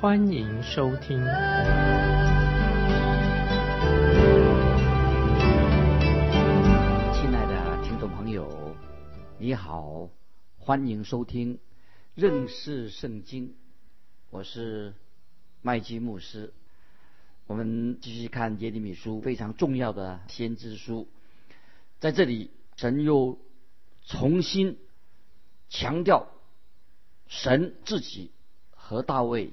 欢迎收听。亲爱的听众朋友，你好，欢迎收听认识圣经，我是麦基牧师。我们继续看耶利米书，非常重要的先知书。在这里，神又重新强调神自己和大卫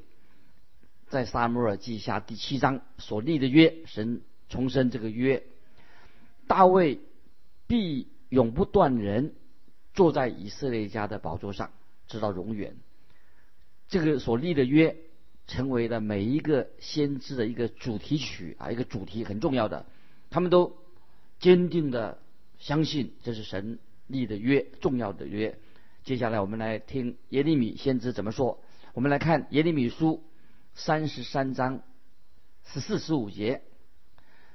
在撒母耳记下第七章所立的约。神重申这个约：大卫必永不断人坐在以色列家的宝座上，直到永远。这个所立的约，成为了每一个先知的一个主题曲啊，一个主题很重要的。他们都坚定的。相信这是神立的约，重要的约。接下来我们来听耶利米先知怎么说。我们来看耶利米书三十三章十四十五节。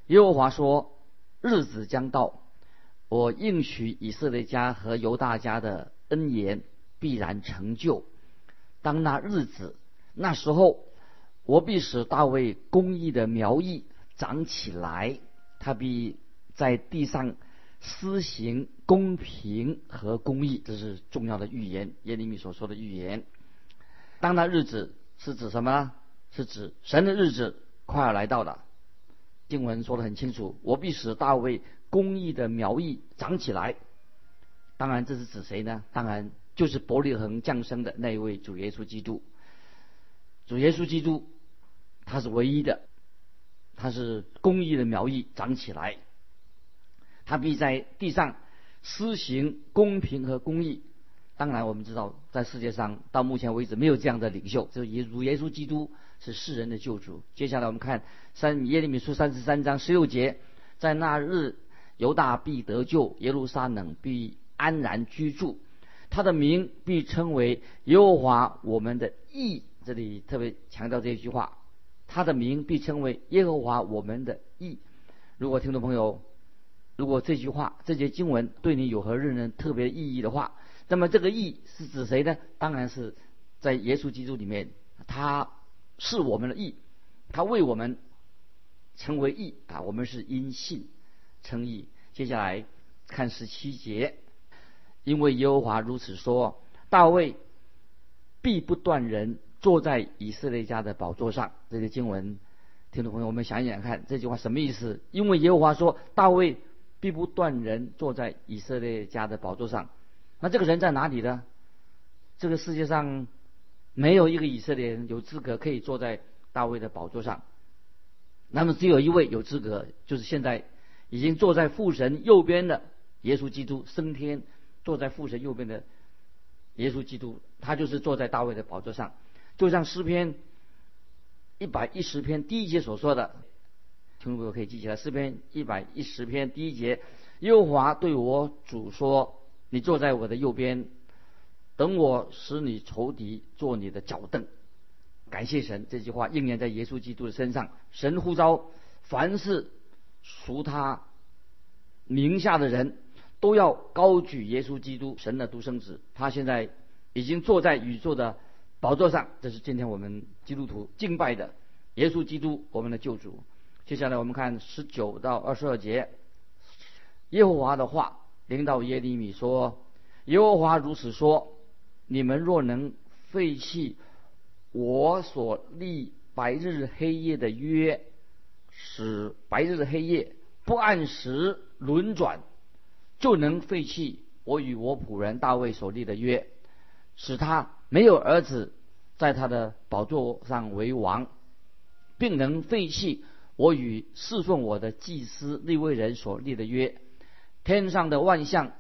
耶和华说：“日子将到，我应许以色列家和犹大家的恩言必然成就。当那日子，那时候，我必使大卫公义的苗裔长起来，他必在地上。”施行公平和公义，这是重要的预言。耶利米所说的预言，当那日子是指什么呢？是指神的日子快要来到了。经文说的很清楚：“我必使大卫公义的苗裔长起来。”当然，这是指谁呢？当然就是伯利恒降生的那一位主耶稣基督。主耶稣基督，他是唯一的，他是公义的苗裔长起来。他必在地上施行公平和公义。当然，我们知道，在世界上到目前为止没有这样的领袖，就耶主耶稣基督是世人的救主。接下来我们看三耶利米书三十三章十六节，在那日犹大必得救，耶路撒冷必安然居住，他的名必称为耶和华我们的义。这里特别强调这一句话，他的名必称为耶和华我们的义。如果听众朋友。如果这句话、这节经文对你有何任何特别意义的话，那么这个义是指谁呢？当然是在耶稣基督里面，他是我们的义，他为我们成为义啊，我们是因信称义。接下来看十七节，因为耶和华如此说：大卫必不断人坐在以色列家的宝座上。这些经文，听众朋友，我们想一想看，这句话什么意思？因为耶和华说大卫。必不断人坐在以色列家的宝座上，那这个人在哪里呢？这个世界上没有一个以色列人有资格可以坐在大卫的宝座上，那么只有一位有资格，就是现在已经坐在父神右边的耶稣基督升天，坐在父神右边的耶稣基督，他就是坐在大卫的宝座上，就像诗篇一百一十篇第一节所说的。听众朋友可以记起来，诗篇一百一十篇第一节，耶和华对我主说：“你坐在我的右边，等我使你仇敌做你的脚凳。”感谢神，这句话应验在耶稣基督的身上。神呼召凡是属他名下的人，都要高举耶稣基督，神的独生子。他现在已经坐在宇宙的宝座上，这是今天我们基督徒敬拜的耶稣基督，我们的救主。接下来我们看十九到二十二节，耶和华的话领导耶利米说：“耶和华如此说：你们若能废弃我所立白日黑夜的约，使白日黑夜不按时轮转，就能废弃我与我仆人大卫所立的约，使他没有儿子在他的宝座上为王，并能废弃。”我与侍奉我的祭司利未人所立的约，天上的万象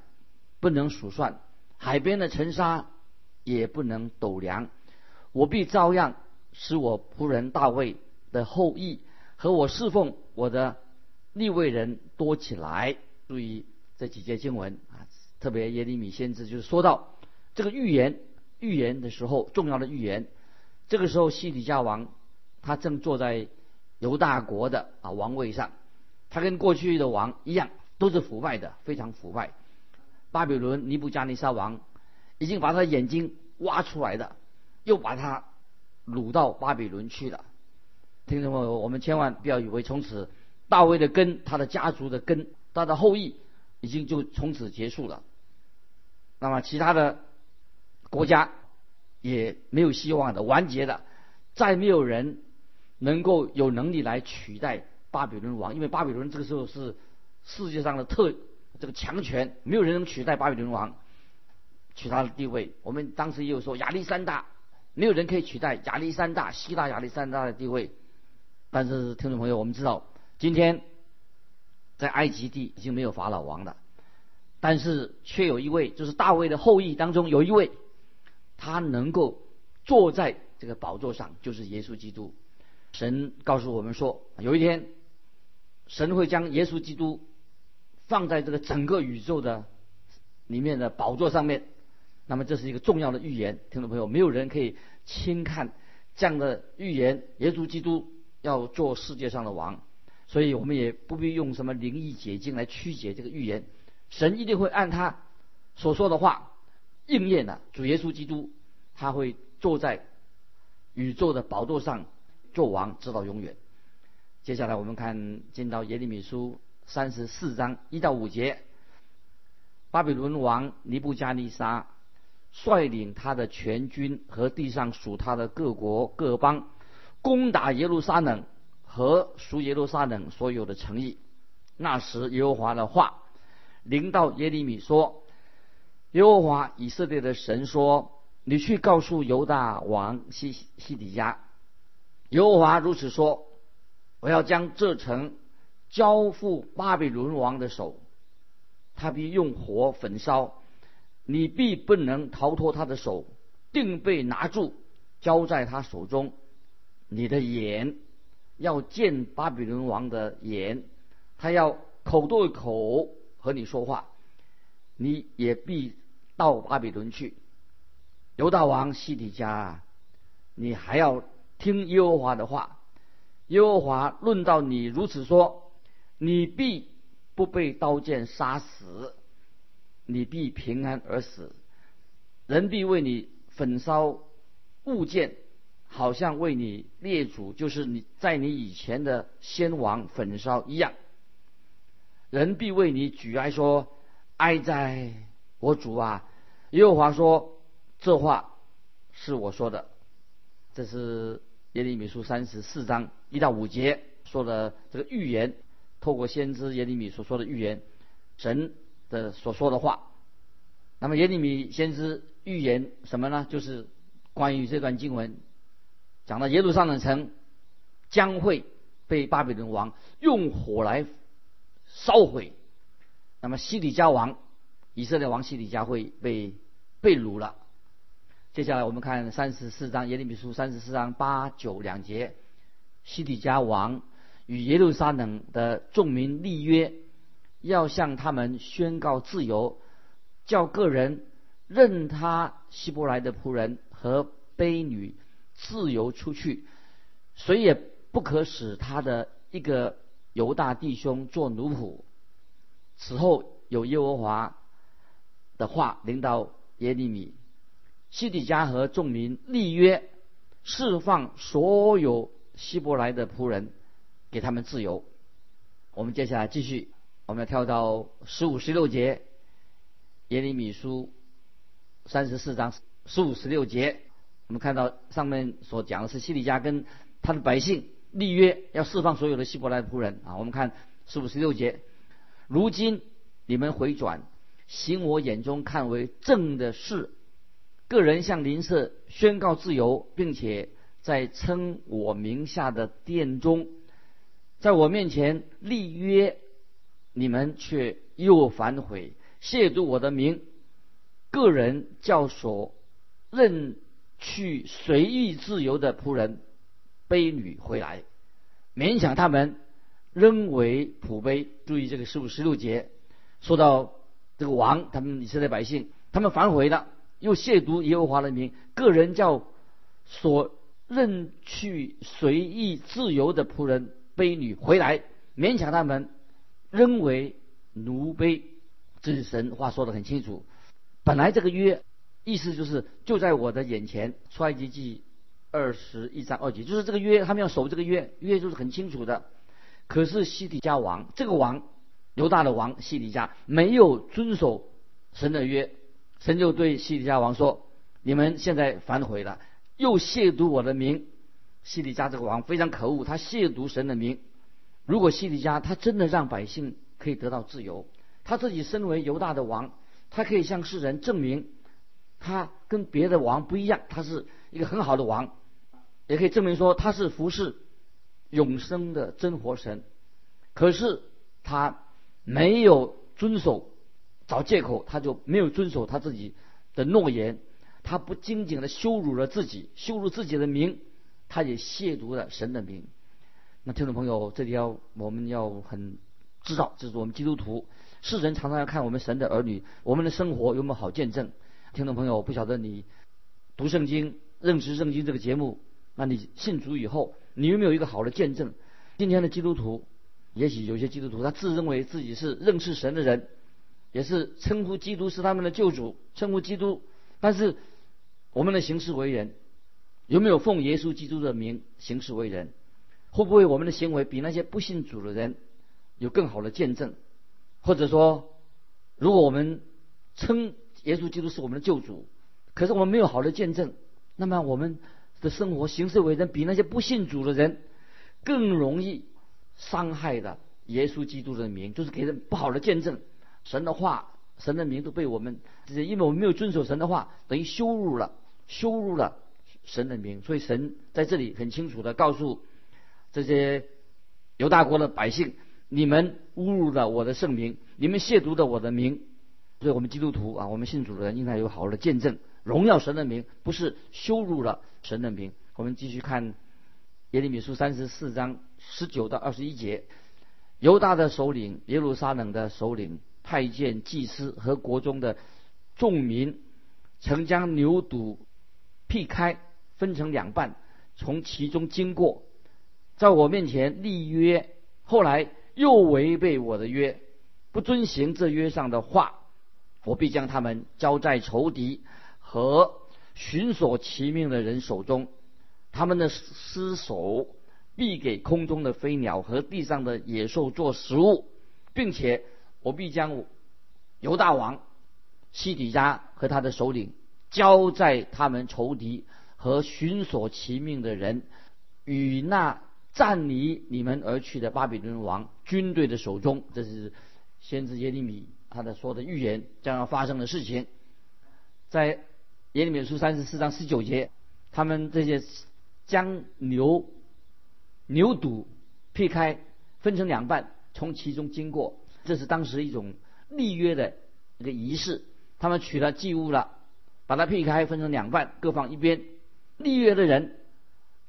不能数算，海边的尘沙也不能斗量。我必照样使我仆人大卫的后裔和我侍奉我的立位人多起来。注意这几节经文啊，特别耶利米先知就是说到这个预言，预言的时候重要的预言。这个时候西底家王他正坐在犹大国的啊王位上，他跟过去的王一样，都是腐败的，非常腐败。巴比伦尼布加尼撒王已经把他眼睛挖出来的，又把他掳到巴比伦去了。听众朋友，我们千万不要以为从此大卫的根，他的家族的根，他的后裔已经就从此结束了。那么其他的国家也没有希望的，完结的，再没有人能够有能力来取代巴比伦王，因为巴比伦这个时候是世界上的特。这个强权，没有人能取代巴比伦王，取他的地位。我们当时也有说亚历山大，没有人可以取代亚历山大，希腊亚历山大的地位。但是听众朋友，我们知道，今天在埃及地已经没有法老王了，但是却有一位，就是大卫的后裔当中有一位，他能够坐在这个宝座上，就是耶稣基督。神告诉我们说，有一天，神会将耶稣基督。放在这个整个宇宙的里面的宝座上面，那么这是一个重要的预言，听众朋友，没有人可以轻看这样的预言。耶稣基督要做世界上的王，所以我们也不必用什么灵异解经来曲解这个预言。神一定会按他所说的话应验的。主耶稣基督他会坐在宇宙的宝座上做王，直到永远。接下来我们看进到耶利米书。三十四章一到五节，巴比伦王尼布加尼撒率领他的全军和地上属他的各国各邦，攻打耶路撒冷和属耶路撒冷所有的城邑。那时耶和华的话临到耶利米说：“耶和华以色列的神说，你去告诉犹大王西西底家，耶和华如此说：我要将这城。”交付巴比伦王的手，他必用火焚烧，你必不能逃脱他的手，定被拿住，交在他手中。你的眼要见巴比伦王的眼，他要口对口和你说话，你也必到巴比伦去。犹大王西底家，你还要听耶和华的话。耶和华论到你如此说。你必不被刀剑杀死，你必平安而死。人必为你焚烧物件，好像为你列祖，就是你在你以前的先王焚烧一样。人必为你举哀说：“哀哉，我主啊！”耶和华说：“这话是我说的。”这是耶利米书三十四章一到五节说的这个预言。透过先知耶利米所说的预言，神的所说的话，那么耶利米先知预言什么呢？就是关于这段经文讲到耶路撒冷城将会被巴比伦王用火来烧毁，那么西底家王以色列王西底家会被被掳了。接下来我们看三十四章耶利米书三十四章八九两节，西底家王。与耶路撒冷的众民立约，要向他们宣告自由，叫个人任他希伯来的仆人和卑女自由出去，谁也不可使他的一个犹大弟兄做奴仆。此后有耶和华的话领导耶利米，西底家和众民立约，释放所有希伯来的仆人。给他们自由。我们接下来继续，我们要跳到十五、十六节，耶利米书三十四章十五、十六节。我们看到上面所讲的是西利家跟他的百姓立约，要释放所有的希伯来仆人啊。我们看十五、十六节，如今你们回转，行我眼中看为正的事，个人向邻舍宣告自由，并且在称我名下的殿中。在我面前立约，你们却又反悔，亵渎我的名。个人教唆，任去随意自由的仆人、卑女回来。勉强他们仍为仆卑。注意这个十五十六节，说到这个王，他们以色列百姓，他们反悔了，又亵渎耶和华的名，个人叫所任去随意自由的仆人卑女回来，勉强他们仍为奴卑。这是神话说的很清楚。本来这个约意思就是就在我的眼前，出埃及记二十一章二节，就是这个约，他们要守这个约，约就是很清楚的。可是西底家王这个王，犹大的王西底家没有遵守神的约，神就对西底家王说：“你们现在反悔了，又亵渎我的名。”西底家这个王非常可恶，他亵渎神的名。如果西底家他真的让百姓可以得到自由，他自己身为犹大的王。他可以向世人证明，他跟别的王不一样，他是一个很好的王，也可以证明说他是服侍永生的真活神。可是他没有遵守，找借口，他就没有遵守他自己的诺言。他不仅仅的羞辱了自己，羞辱自己的名，他也亵渎了神的名。那听众朋友，这里要我们要很知道，这是我们基督徒。世人常常要看我们神的儿女，我们的生活有没有好见证？听众朋友，不晓得你读圣经、认识圣经这个节目，那你信主以后，你有没有一个好的见证？今天的基督徒，也许有些基督徒他自认为自己是认识神的人，也是称呼基督是他们的救主，称呼基督，但是我们的行事为人，有没有奉耶稣基督的名行事为人？会不会我们的行为比那些不信主的人有更好的见证？或者说，如果我们称耶稣基督是我们的救主，可是我们没有好的见证，那么我们的生活行事为人比那些不信主的人更容易伤害的耶稣基督的名，就是给人不好的见证。神的话、神的名都被我们，因为我们没有遵守神的话，等于羞辱了、羞辱了神的名。所以神在这里很清楚的告诉这些犹大国的百姓。你们侮辱了我的圣名，你们亵渎了我的名，所以我们基督徒啊，我们信主的人应该有好的见证，荣耀神的名，不是羞辱了神的名。我们继续看耶利米书三十四章十九到二十一节，犹大的首领、耶路撒冷的首领、太监、祭司和国中的众民，曾将牛犊劈开，分成两半，从其中经过，在我面前立约，后来。又违背我的约，不遵行这约上的话，我必将他们交在仇敌和寻索其命的人手中，他们的尸首必给空中的飞鸟和地上的野兽做食物，并且我必将犹大王西底家和他的首领交在他们仇敌和寻索其命的人与那。占离你们而去的巴比伦王军队的手中，这是先知耶利米他的说的预言将要发生的事情。在耶利米书三十四章十九节，他们这些将牛牛肚劈开，分成两半，从其中经过，这是当时一种立约的一个仪式。他们取了祭物了，把它劈开，分成两半，各放一边。立约的人。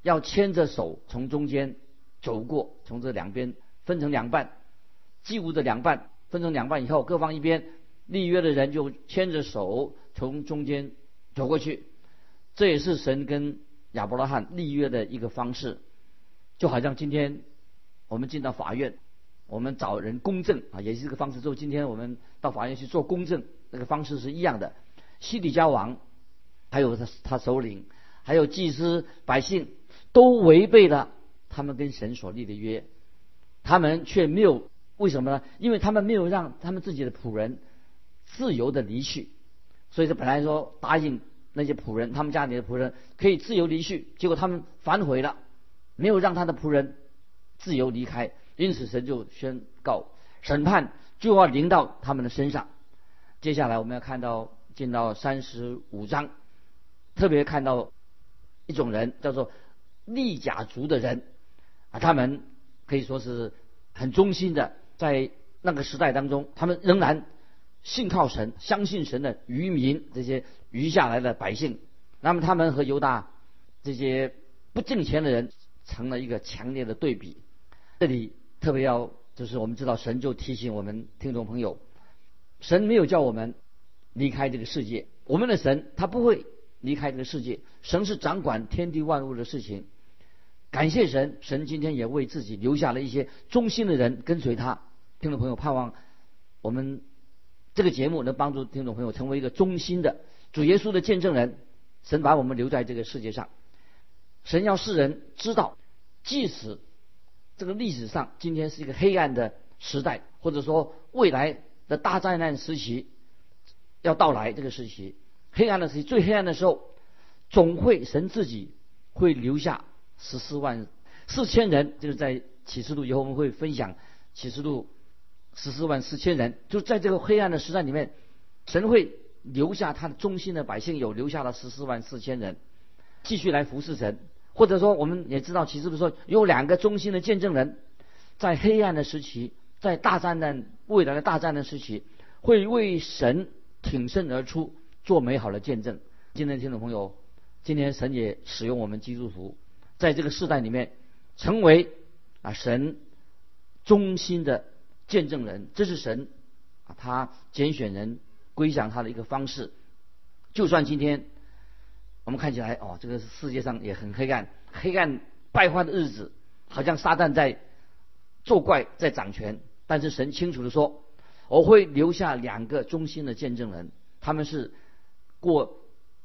要牵着手从中间走过，从这两边分成两半，祭物的两半分成两半以后，各方一边立约的人就牵着手从中间走过去。这也是神跟亚伯拉罕立约的一个方式，就好像今天我们进到法院，我们找人公证啊，也是这个方式。就今天我们到法院去做公证，那个方式是一样的。西底家王，还有他他首领，还有祭司百姓。都违背了他们跟神所立的约，他们却没有为什么呢？因为他们没有让他们自己的仆人自由的离去，所以说本来说答应那些仆人，他们家里的仆人可以自由离去，结果他们反悔了，没有让他的仆人自由离开，因此神就宣告审判就要临到他们的身上。接下来我们要看到进到三十五章，特别看到一种人叫做。利甲族的人啊，他们可以说是很忠心的，在那个时代当中，他们仍然信靠神、相信神的渔民，这些余下来的百姓。那么，他们和犹大这些不敬虔的人成了一个强烈的对比。这里特别要就是我们知道神就提醒我们听众朋友，神没有叫我们离开这个世界，我们的神他不会离开这个世界，神是掌管天地万物的事情。感谢神，神今天也为自己留下了一些忠心的人跟随他。听众朋友，盼望我们这个节目能帮助听众朋友成为一个忠心的主耶稣的见证人。神把我们留在这个世界上，神要世人知道，即使这个历史上今天是一个黑暗的时代，或者说未来的大灾难时期要到来，这个时期黑暗的时期最黑暗的时候，总会神自己会留下十四万四千人，就是在启示录以后我们会分享启示录十四万四千人，就在这个黑暗的时代里面，神会。留下他的忠心的百姓有留下了十四万四千人，继续来服侍神。或者说，我们也知道，其实不是说有两个忠心的见证人，在黑暗的时期，在大战的未来的大战的时期，会为神挺身而出，做美好的见证。今天听众朋友，今天神也使用我们基督徒，在这个时代里面，成为啊神忠心的见证人。这是神啊，他拣选人。归向他的一个方式，就算今天我们看起来哦，这个世界上也很黑暗，黑暗败坏的日子，好像撒旦在作怪，在掌权。但是神清楚的说，我会留下两个忠心的见证人，他们是过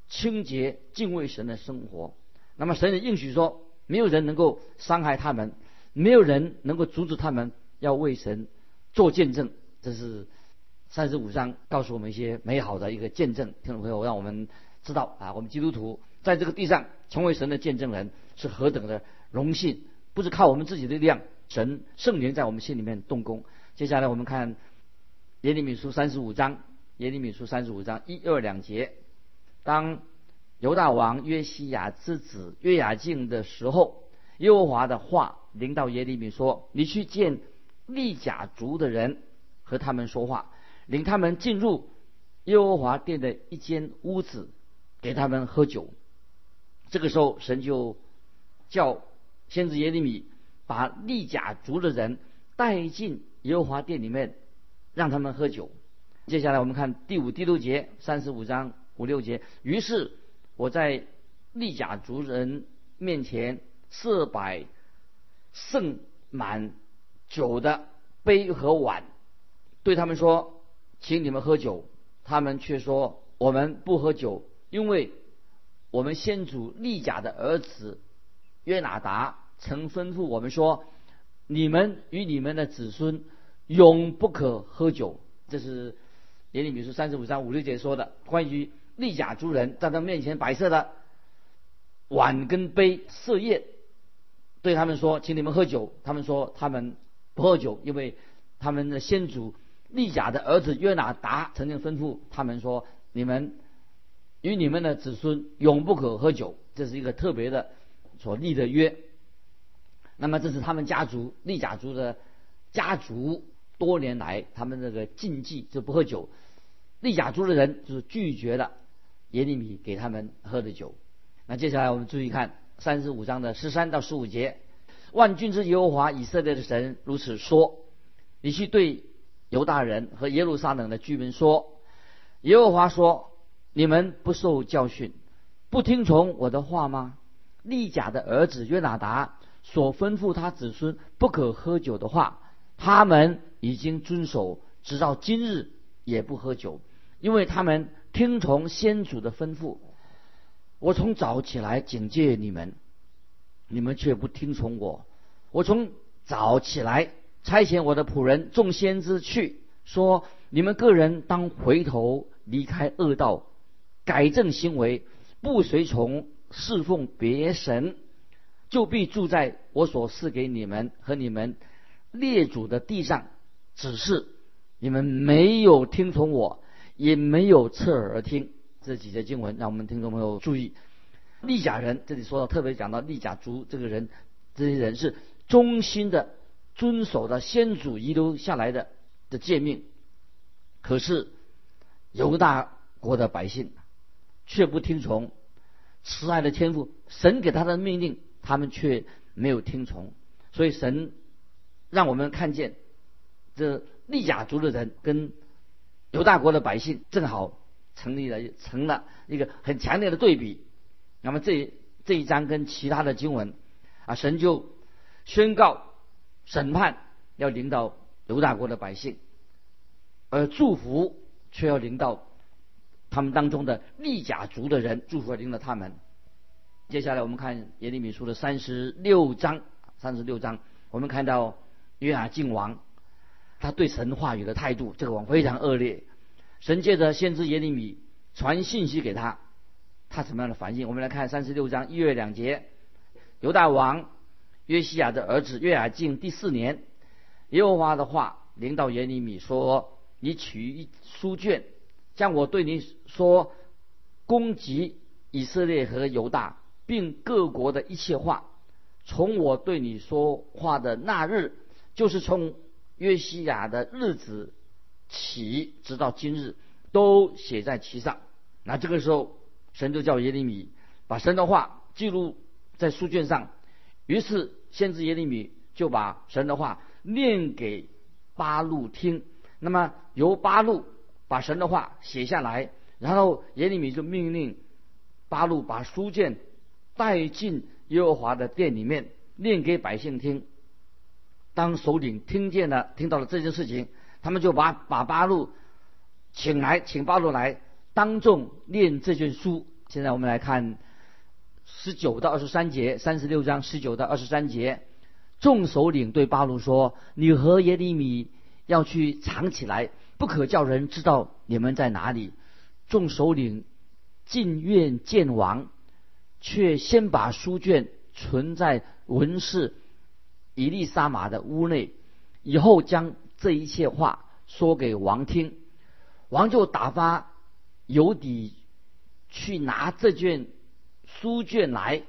清洁敬畏神的生活。那么神也应许说，没有人能够伤害他们，没有人能够阻止他们要为神做见证。这是。三十五章告诉我们一些美好的一个见证，听众朋友，让我们知道啊，我们基督徒在这个地上成为神的见证人是何等的荣幸，不是靠我们自己的力量，神圣灵在我们心里面动工。接下来我们看耶利米书三十五章，耶利米书三十五章一二两节，当犹大王约西亚之子约雅敬的时候，耶和华的话临到耶利米说：“你去见利甲族的人，和他们说话。”领他们进入耶和华殿的一间屋子，给他们喝酒。这个时候，神就叫先知耶利米把利甲族的人带进耶和华殿里面，让他们喝酒。接下来我们看第五、第六节，三十五章五六节。于是我在利甲族人面前设摆盛满酒的杯和碗，对他们说。请你们喝酒，他们却说我们不喝酒，因为我们先祖利甲的儿子约拿达曾吩咐我们说，你们与你们的子孙永不可喝酒。这是耶利米书三十五章五六节说的，关于利甲族人在他面前摆设的碗跟杯设宴，对他们说，请你们喝酒。他们说他们不喝酒，因为他们的先祖。利甲的儿子约拿达曾经吩咐他们说：“你们与你们的子孙永不可喝酒，这是一个特别的所立的约。那么这是他们家族利甲族的家族多年来他们这个禁忌，就不喝酒。利甲族的人就是拒绝了耶利米给他们喝的酒。那接下来我们注意看三十五章的十三到十五节：万军之耶和华以色列的神如此说：你去对。”犹大人和耶路撒冷的居民说：“耶和华说，你们不受教训，不听从我的话吗？利甲的儿子约拿达所吩咐他子孙不可喝酒的话，他们已经遵守，直到今日也不喝酒，因为他们听从先祖的吩咐。我从早起来警戒你们，你们却不听从我。我从早起来。”差遣我的仆人众先知去说：你们个人当回头离开恶道，改正行为，不随从侍奉别神，就必住在我所赐给你们和你们列祖的地上。只是你们没有听从我，也没有侧耳而听。这几节经文，让我们听众朋友注意：利甲人这里说到特别讲到利甲族这个人，这些人是忠心的。遵守的先祖遗留下来的的诫命，可是犹大国的百姓却不听从慈爱的天赋，神给他的命令，他们却没有听从。所以神让我们看见这利甲族的人跟犹大国的百姓正好成立了成了一个很强烈的对比。那么这这一章跟其他的经文啊，神就宣告审判要领导犹大国的百姓，而祝福却要领导他们当中的利甲族的人，祝福临到他们。接下来我们看耶利米书的三十六章，三十六章，我们看到约雅敬王他对神话语的态度，这个王非常恶劣。神借着先知耶利米传信息给他，他什么样的反应？我们来看三十六章一月两节，犹大王约西亚的儿子约雅敬第四年，耶和华的话领到耶利米说：“你取一书卷，将我对你说攻击以色列和犹大。”并各国的一切话，从我对你说话的那日，就是从约西亚的日子起，直到今日，都写在其上。那这个时候，神就叫耶利米把神的话记录在书卷上。于是，先知耶利米就把神的话念给巴路听。那么，由巴路把神的话写下来，然后耶利米就命令巴路把书卷。带进耶和华的殿里面念给百姓听。当首领听见了、听到了这件事情，他们就把把巴路请来，请巴路来当众念这卷书。现在我们来看十九到二十三节，三十六章十九到二十三节。众首领对巴路说：“你和耶利米要去藏起来，不可叫人知道你们在哪里。”众首领进院见王。却先把书卷存在文士以利沙玛的屋内，以后将这一切话说给王听。王就打发尤底去拿这卷书卷来，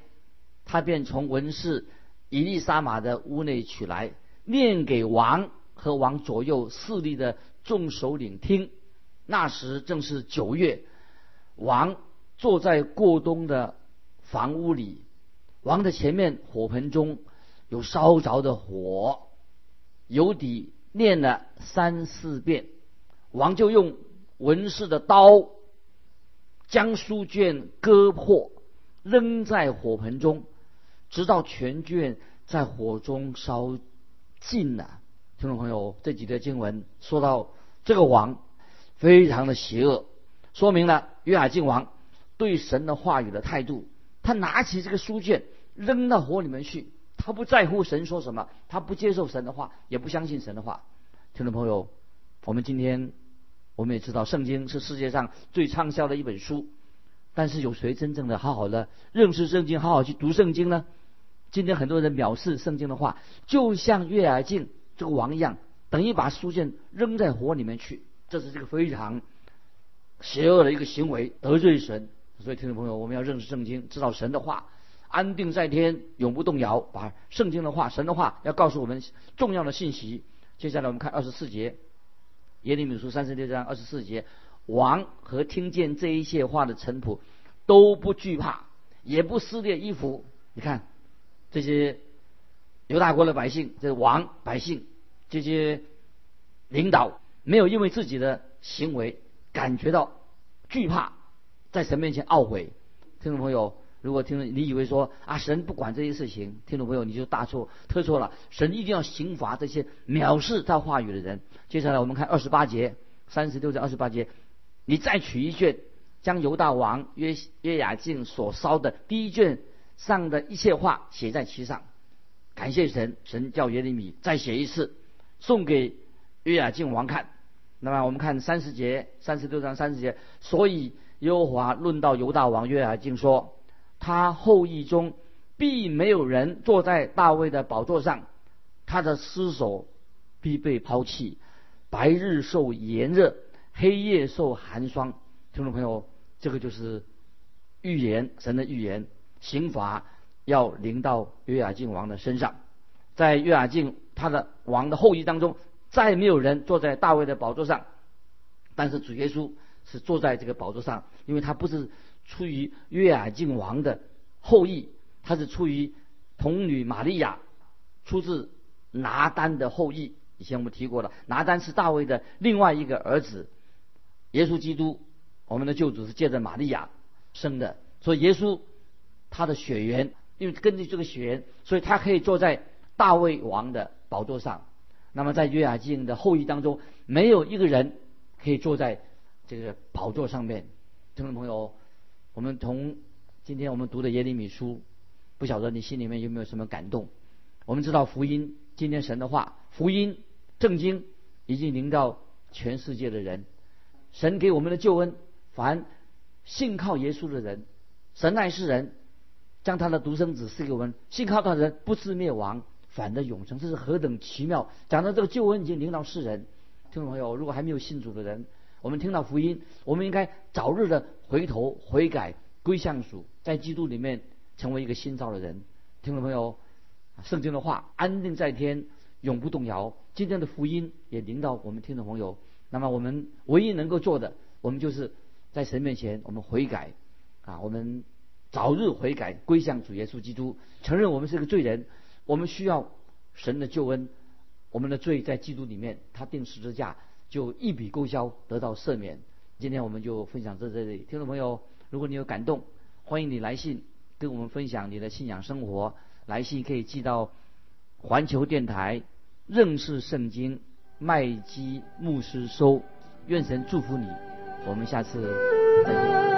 他便从文士以利沙玛的屋内取来，念给王和王左右势力的众首领听。那时正是九月，王坐在过冬的。房屋里，王的前面火盆中有烧着的火，油底念了三四遍，王就用文士的刀将书卷割破，扔在火盆中，直到全卷在火中烧尽了。听众朋友，这几段经文说到这个王非常的邪恶，说明了约雅敬王对神的话语的态度。他拿起这个书卷扔到火里面去，他不在乎神说什么，他不接受神的话，也不相信神的话。听众朋友，我们今天我们也知道，圣经是世界上最畅销的一本书，但是有谁真正的好好的认识圣经，好好去读圣经呢？今天很多人藐视圣经的话，就像约雅敬这个王一样，等于把书卷扔在火里面去，这是这个非常邪恶的一个行为，得罪神。所以，听众朋友，我们要认识圣经，知道神的话，安定在天，永不动摇。把圣经的话、神的话，要告诉我们重要的信息。接下来，我们看二十四节，耶利米书三十六章二十四节，王和听见这一切话的臣仆都不惧怕，也不撕裂衣服。你看，这些犹大国的百姓，这王百姓，这些领导，没有因为自己的行为感觉到惧怕。在神面前懊悔，听众朋友，如果听你以为说啊，神不管这些事情，听众朋友你就大错特错了。神一定要刑罚这些藐视他话语的人。接下来我们看二十八节，三十六章二十八节，你再取一卷，将犹大王约约雅敬所烧的第一卷上的一切话写在其上。感谢神，神叫耶利米再写一次，送给约雅敬王看。那么我们看三十节，三十六章三十节，所以。耶和华论到犹大王约雅敬说：“他后裔中必没有人坐在大卫的宝座上，他的尸首必被抛弃，白日受炎热，黑夜受寒霜。”听众朋友，这个就是预言，神的预言，刑罚要临到约雅敬王的身上。在约雅敬他的王的后裔当中，再没有人坐在大卫的宝座上，但是主耶稣。是坐在这个宝座上，因为他不是出于约雅敬王的后裔，他是出于童女玛利亚，出自拿单的后裔。以前我们提过了，拿单是大卫的另外一个儿子。耶稣基督，我们的救主是借着玛利亚生的，所以耶稣他的血缘，因为根据这个血缘，所以他可以坐在大卫王的宝座上。那么在约雅敬的后裔当中，没有一个人可以坐在这个宝座上面。听众朋友，我们从今天我们读的耶利米书，不晓得你心里面有没有什么感动？我们知道福音，今天神的话，福音正经已经临到全世界的人。神给我们的救恩，凡信靠耶稣的人，神爱世人，将他的独生子赐给我们，信靠他的人不至灭亡，反得永生。这是何等奇妙！讲到这个救恩已经临到世人，听众朋友，如果还没有信主的人，我们听到福音，我们应该早日的回头悔改归向主，在基督里面成为一个新造的人。听众朋友，圣经的话安定在天，永不动摇。今天的福音也临到我们听众朋友。那么我们唯一能够做的，我们就是在神面前我们悔改，啊，我们早日悔改归向主耶稣基督，承认我们是个罪人，我们需要神的救恩，我们的罪在基督里面，他定十字架就一笔勾销，得到赦免。今天我们就分享到这里，听众朋友，如果你有感动，欢迎你来信跟我们分享你的信仰生活，来信可以寄到环球电台认识圣经。麦基牧师收，愿神祝福你，我们下次再见。